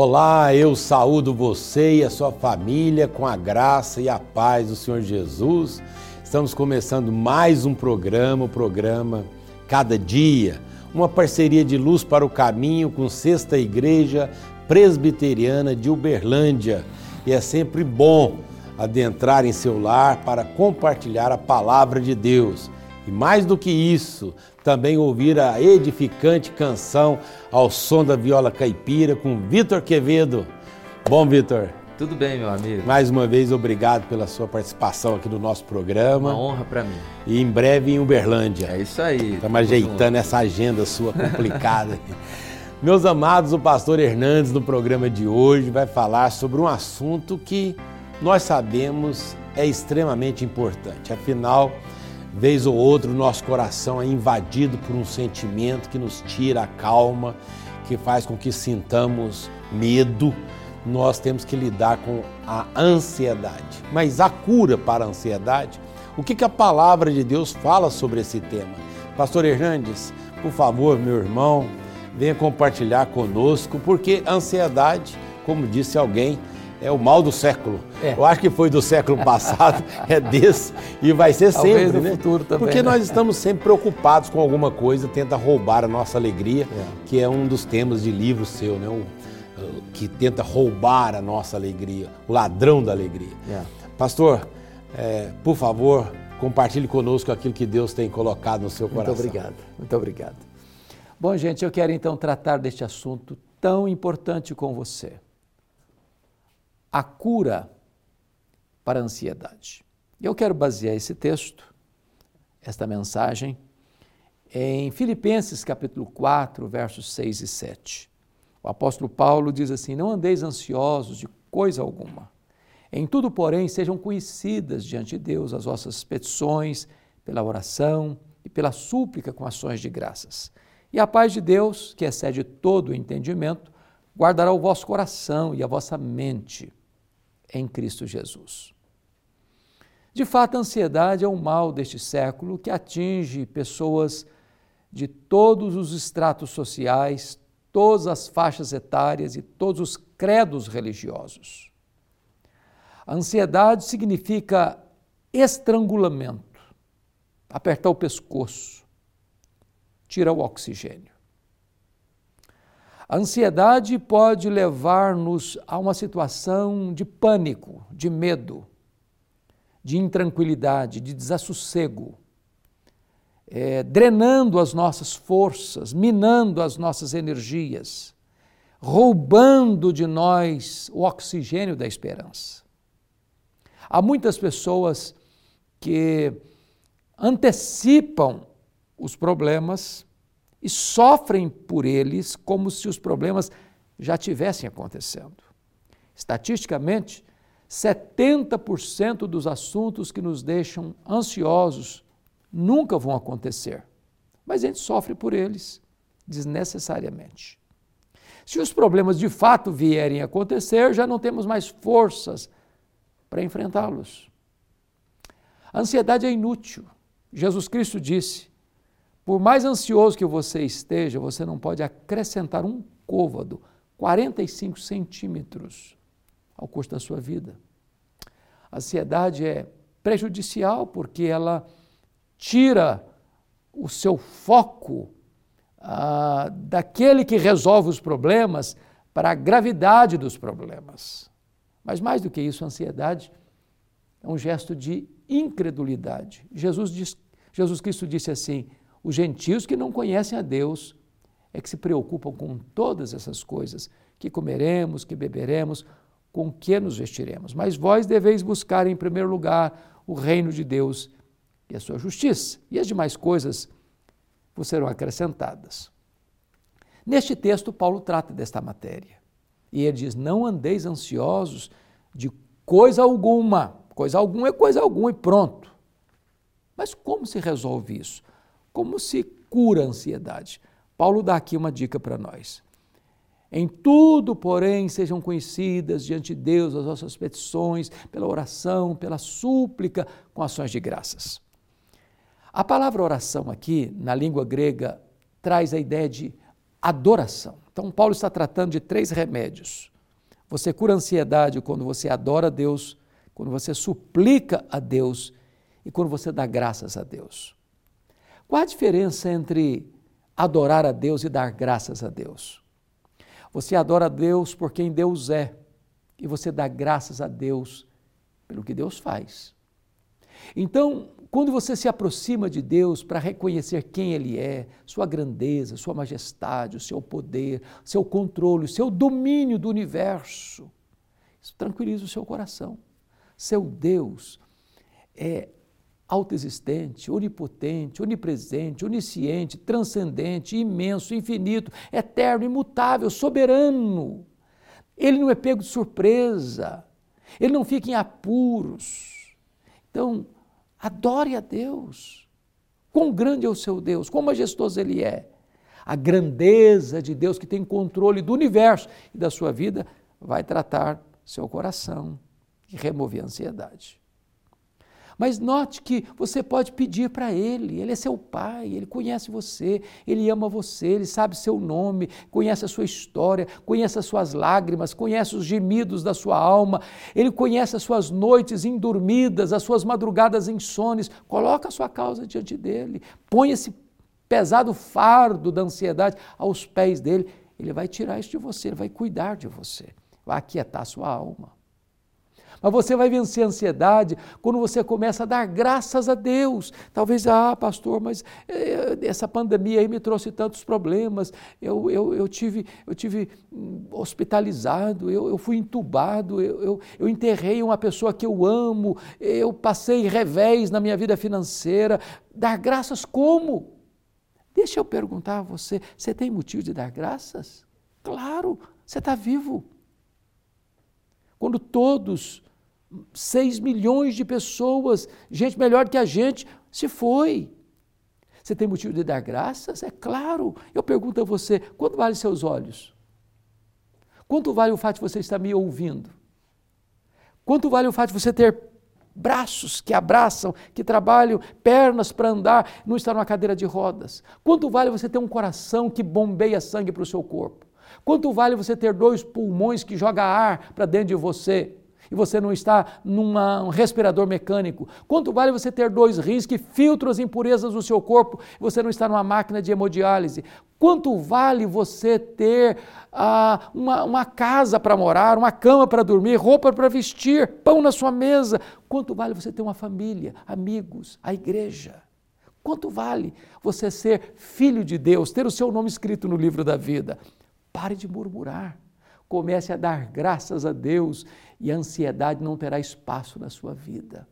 Olá, eu saúdo você e a sua família com a graça e a paz do Senhor Jesus. Estamos começando mais um programa, o programa Cada Dia, uma parceria de luz para o caminho com Sexta Igreja Presbiteriana de Uberlândia. E é sempre bom adentrar em seu lar para compartilhar a palavra de Deus. E mais do que isso, também ouvir a edificante canção ao som da viola caipira com Vitor Quevedo. Bom, Vitor? Tudo bem, meu amigo. Mais uma vez, obrigado pela sua participação aqui no nosso programa. Uma honra para mim. E em breve em Uberlândia. É isso aí. Estamos ajeitando junto. essa agenda sua complicada. Meus amados, o pastor Hernandes, no programa de hoje, vai falar sobre um assunto que nós sabemos é extremamente importante. Afinal, Vez ou outra, o nosso coração é invadido por um sentimento que nos tira a calma, que faz com que sintamos medo. Nós temos que lidar com a ansiedade. Mas a cura para a ansiedade, o que, que a palavra de Deus fala sobre esse tema? Pastor Hernandes, por favor, meu irmão, venha compartilhar conosco, porque ansiedade, como disse alguém, é o mal do século. É. Eu acho que foi do século passado, é desse e vai ser Talvez sempre, no né? futuro também. Porque né? nós estamos sempre preocupados com alguma coisa, tenta roubar a nossa alegria, é. que é um dos temas de livro seu, né? O, que tenta roubar a nossa alegria, o ladrão da alegria. É. Pastor, é, por favor, compartilhe conosco aquilo que Deus tem colocado no seu coração. Muito obrigado, muito obrigado. Bom, gente, eu quero então tratar deste assunto tão importante com você a cura para a ansiedade. Eu quero basear esse texto, esta mensagem, em Filipenses capítulo 4, versos 6 e 7. O apóstolo Paulo diz assim: Não andeis ansiosos de coisa alguma. Em tudo, porém, sejam conhecidas diante de Deus as vossas petições, pela oração e pela súplica com ações de graças. E a paz de Deus, que excede todo o entendimento, guardará o vosso coração e a vossa mente em Cristo Jesus. De fato, a ansiedade é um mal deste século que atinge pessoas de todos os estratos sociais, todas as faixas etárias e todos os credos religiosos. A ansiedade significa estrangulamento, apertar o pescoço, tirar o oxigênio. A ansiedade pode levar-nos a uma situação de pânico, de medo, de intranquilidade, de desassossego, é, drenando as nossas forças, minando as nossas energias, roubando de nós o oxigênio da esperança. Há muitas pessoas que antecipam os problemas e sofrem por eles como se os problemas já tivessem acontecendo. Estatisticamente, 70% dos assuntos que nos deixam ansiosos nunca vão acontecer, mas a gente sofre por eles desnecessariamente. Se os problemas de fato vierem acontecer, já não temos mais forças para enfrentá-los. A ansiedade é inútil. Jesus Cristo disse: por mais ansioso que você esteja, você não pode acrescentar um côvado, 45 centímetros, ao custo da sua vida. A ansiedade é prejudicial porque ela tira o seu foco ah, daquele que resolve os problemas para a gravidade dos problemas. Mas mais do que isso, a ansiedade é um gesto de incredulidade. Jesus, diz, Jesus Cristo disse assim: os gentios que não conhecem a Deus é que se preocupam com todas essas coisas, que comeremos, que beberemos, com que nos vestiremos. Mas vós deveis buscar em primeiro lugar o reino de Deus e a sua justiça, e as demais coisas vos serão acrescentadas. Neste texto, Paulo trata desta matéria. E ele diz: Não andeis ansiosos de coisa alguma. Coisa alguma é coisa alguma e pronto. Mas como se resolve isso? Como se cura a ansiedade? Paulo dá aqui uma dica para nós. Em tudo, porém, sejam conhecidas diante de Deus as vossas petições, pela oração, pela súplica, com ações de graças. A palavra oração aqui, na língua grega, traz a ideia de adoração. Então, Paulo está tratando de três remédios. Você cura a ansiedade quando você adora a Deus, quando você suplica a Deus e quando você dá graças a Deus. Qual a diferença entre adorar a Deus e dar graças a Deus? Você adora a Deus por quem Deus é e você dá graças a Deus pelo que Deus faz. Então, quando você se aproxima de Deus para reconhecer quem Ele é, sua grandeza, sua majestade, o seu poder, seu controle, o seu domínio do universo, isso tranquiliza o seu coração. Seu Deus é autoexistente, onipotente, onipresente, onisciente, transcendente, imenso, infinito, eterno, imutável, soberano. Ele não é pego de surpresa, ele não fica em apuros. Então, adore a Deus. Quão grande é o seu Deus, quão majestoso ele é. A grandeza de Deus que tem controle do universo e da sua vida vai tratar seu coração e remover a ansiedade. Mas note que você pode pedir para Ele, Ele é seu Pai, Ele conhece você, Ele ama você, Ele sabe seu nome, conhece a sua história, conhece as suas lágrimas, conhece os gemidos da sua alma, Ele conhece as suas noites indormidas, as suas madrugadas insones. Coloca a sua causa diante dEle, põe esse pesado fardo da ansiedade aos pés dEle. Ele vai tirar isso de você, Ele vai cuidar de você, vai aquietar a sua alma. Mas você vai vencer a ansiedade quando você começa a dar graças a Deus. Talvez, ah, pastor, mas eh, essa pandemia aí me trouxe tantos problemas. Eu, eu, eu tive, eu tive hum, hospitalizado, eu, eu fui entubado, eu, eu, eu enterrei uma pessoa que eu amo, eu passei revés na minha vida financeira. Dar graças como? Deixa eu perguntar a você: você tem motivo de dar graças? Claro, você está vivo. Quando todos 6 milhões de pessoas, gente melhor que a gente, se foi. Você tem motivo de dar graças? É claro. Eu pergunto a você: quanto vale seus olhos? Quanto vale o fato de você estar me ouvindo? Quanto vale o fato de você ter braços que abraçam, que trabalham, pernas para andar, não estar numa cadeira de rodas? Quanto vale você ter um coração que bombeia sangue para o seu corpo? Quanto vale você ter dois pulmões que jogam ar para dentro de você? E você não está num um respirador mecânico? Quanto vale você ter dois rins que filtram as impurezas do seu corpo e você não está numa máquina de hemodiálise? Quanto vale você ter ah, uma, uma casa para morar, uma cama para dormir, roupa para vestir, pão na sua mesa? Quanto vale você ter uma família, amigos, a igreja? Quanto vale você ser filho de Deus, ter o seu nome escrito no livro da vida? Pare de murmurar. Comece a dar graças a Deus e a ansiedade não terá espaço na sua vida.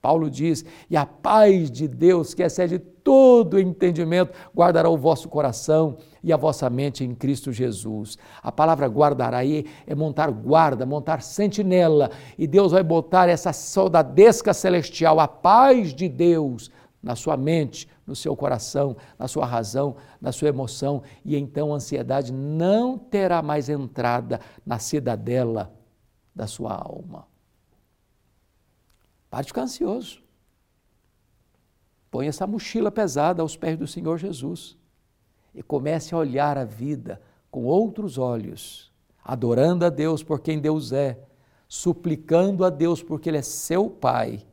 Paulo diz: E a paz de Deus, que excede todo entendimento, guardará o vosso coração e a vossa mente em Cristo Jesus. A palavra guardará aí é montar guarda, montar sentinela, e Deus vai botar essa soldadesca celestial, a paz de Deus, na sua mente, no seu coração, na sua razão, na sua emoção, e então a ansiedade não terá mais entrada na cidadela da sua alma. Pare de ficar ansioso. Põe essa mochila pesada aos pés do Senhor Jesus e comece a olhar a vida com outros olhos, adorando a Deus por quem Deus é, suplicando a Deus porque Ele é seu Pai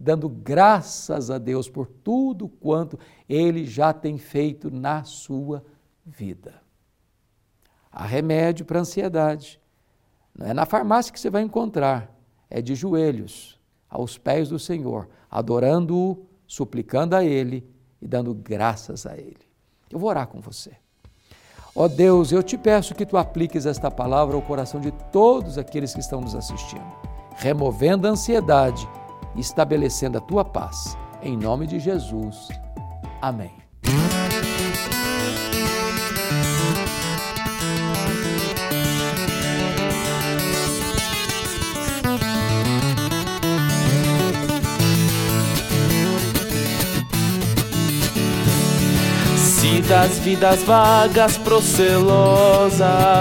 dando graças a Deus por tudo quanto Ele já tem feito na sua vida. Há remédio para ansiedade. Não é na farmácia que você vai encontrar, é de joelhos, aos pés do Senhor, adorando-o, suplicando a Ele e dando graças a Ele. Eu vou orar com você. Ó oh Deus, eu te peço que tu apliques esta palavra ao coração de todos aqueles que estão nos assistindo, removendo a ansiedade estabelecendo a tua paz. Em nome de Jesus. Amém. Se das vidas vagas procelosas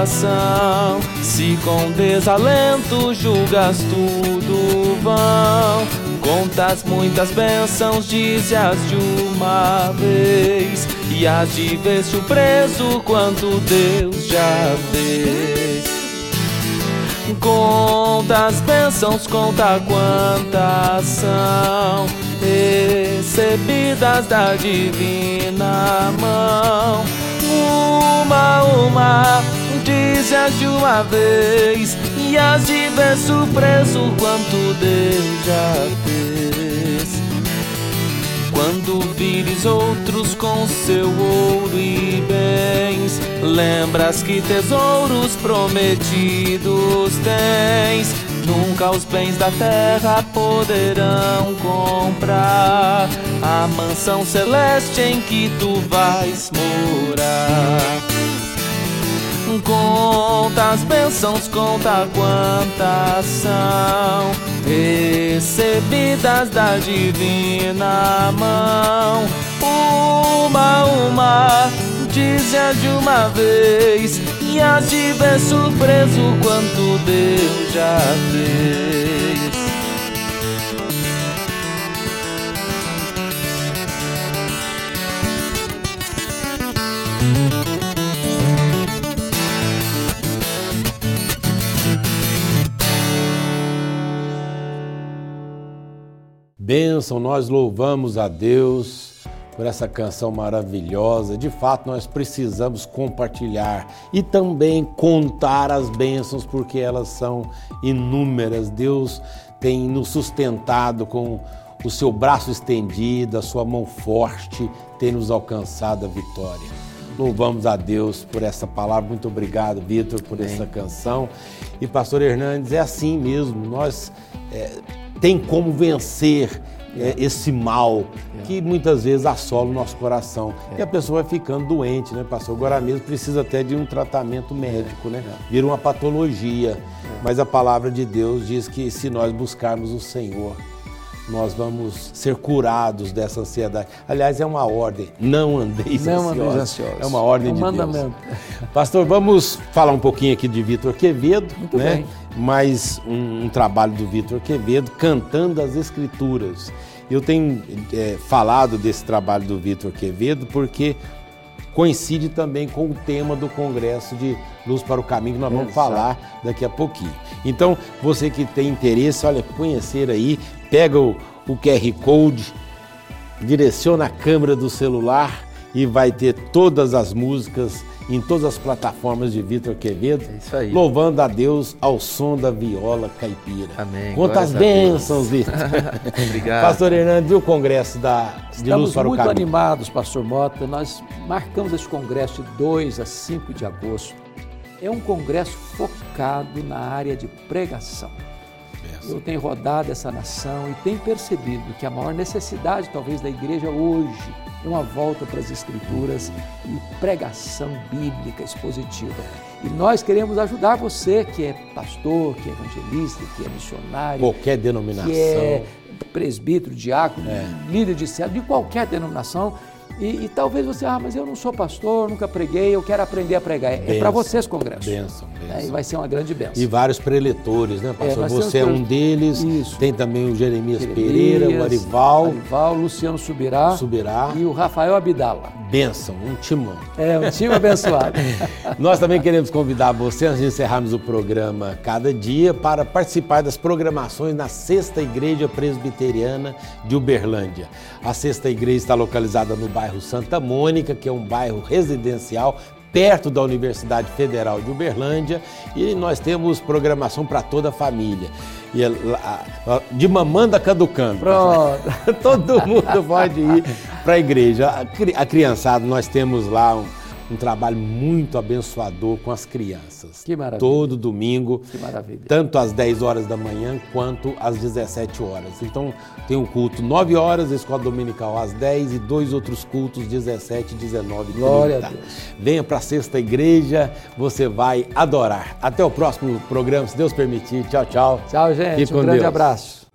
são, se com desalento julgas tudo vão, Contas muitas bênçãos, dize-as de uma vez. e hás de ver surpreso quanto Deus já fez. Conta as bênçãos, conta quantas são recebidas da divina mão. Uma, uma, dize de uma vez e as de ver surpreso quanto Deus já fez. Quando vires outros com seu ouro e bens, lembras que tesouros prometidos tens. Nunca os bens da terra poderão comprar a mansão celeste em que tu vais morar. Conta as bênçãos, conta quantas são recebidas da divina mão. Uma, uma, dize-a de uma vez e a de ver surpreso quanto Deus já fez. Bênção, nós louvamos a Deus por essa canção maravilhosa. De fato, nós precisamos compartilhar e também contar as bênçãos, porque elas são inúmeras. Deus tem nos sustentado com o seu braço estendido, a sua mão forte, tem nos alcançado a vitória. Louvamos a Deus por essa palavra. Muito obrigado, Vitor, por essa canção. E Pastor Hernandes, é assim mesmo. Nós é, tem como vencer é, esse mal é. que muitas vezes assola o nosso coração. É. E a pessoa vai ficando doente, né, pastor? Agora mesmo precisa até de um tratamento médico, né? É. Vira uma patologia. É. Mas a palavra de Deus diz que se nós buscarmos o Senhor, nós vamos ser curados dessa ansiedade. Aliás, é uma ordem. Não andeis não ansiosos. Andeis ansiosos. É uma ordem é um de mandamento. Deus. Pastor, vamos falar um pouquinho aqui de Vitor Quevedo, Muito né? Bem. Mais um, um, trabalho do Vitor Quevedo cantando as Escrituras. Eu tenho é, falado desse trabalho do Vitor Quevedo porque coincide também com o tema do Congresso de Luz para o Caminho, que nós vamos Exato. falar daqui a pouquinho. Então, você que tem interesse, olha, conhecer aí, pega o, o QR Code, direciona a câmera do celular e vai ter todas as músicas em todas as plataformas de Vitor Quevedo, é isso aí. louvando a Deus ao som da viola caipira. Amém. Quantas bênçãos, Vitor. Obrigado. Pastor Hernandes, e o congresso da, de Estamos Luz para o muito Caminho? animados, Pastor Mota. Nós marcamos esse congresso de 2 a 5 de agosto. É um congresso focado na área de pregação. Eu tenho rodado essa nação e tenho percebido que a maior necessidade, talvez, da igreja hoje é uma volta para as Escrituras e pregação bíblica expositiva. E nós queremos ajudar você que é pastor, que é evangelista, que é missionário, qualquer denominação, que é presbítero, diácono, é. líder de célula, de qualquer denominação e, e, talvez você, ah, mas eu não sou pastor, nunca preguei, eu quero aprender a pregar. Benção, é para vocês, Congresso. Benção, benção. É, e vai ser uma grande benção. E vários preletores, né, pastor? É, você é um deles. Isso. Tem também o Jeremias, Jeremias Pereira, o Arival. Arival, Luciano Subirá. Subirá. E o Rafael Abdala. Benção, um timão. É, um time abençoado. Nós também queremos convidar você, antes de encerrarmos o programa Cada Dia, para participar das programações na Sexta Igreja Presbiteriana de Uberlândia. A Sexta Igreja está localizada no bairro Santa Mônica, que é um bairro residencial perto da Universidade Federal de Uberlândia e nós temos programação para toda a família. E de mamanda caducando. Pronto. Todo mundo pode ir para a igreja. A criançada, nós temos lá um, um trabalho muito abençoador com as crianças. Que maravilha. Todo domingo. Que maravilha. Tanto às 10 horas da manhã quanto às 17 horas. Então tem um culto 9 horas, escola dominical às 10 e dois outros cultos 17, 19 e 30. Glória a Deus. Venha para a sexta igreja, você vai adorar. Até o próximo programa, se Deus permitir. Tchau, tchau. Tchau, gente. Fique um grande Deus. abraço.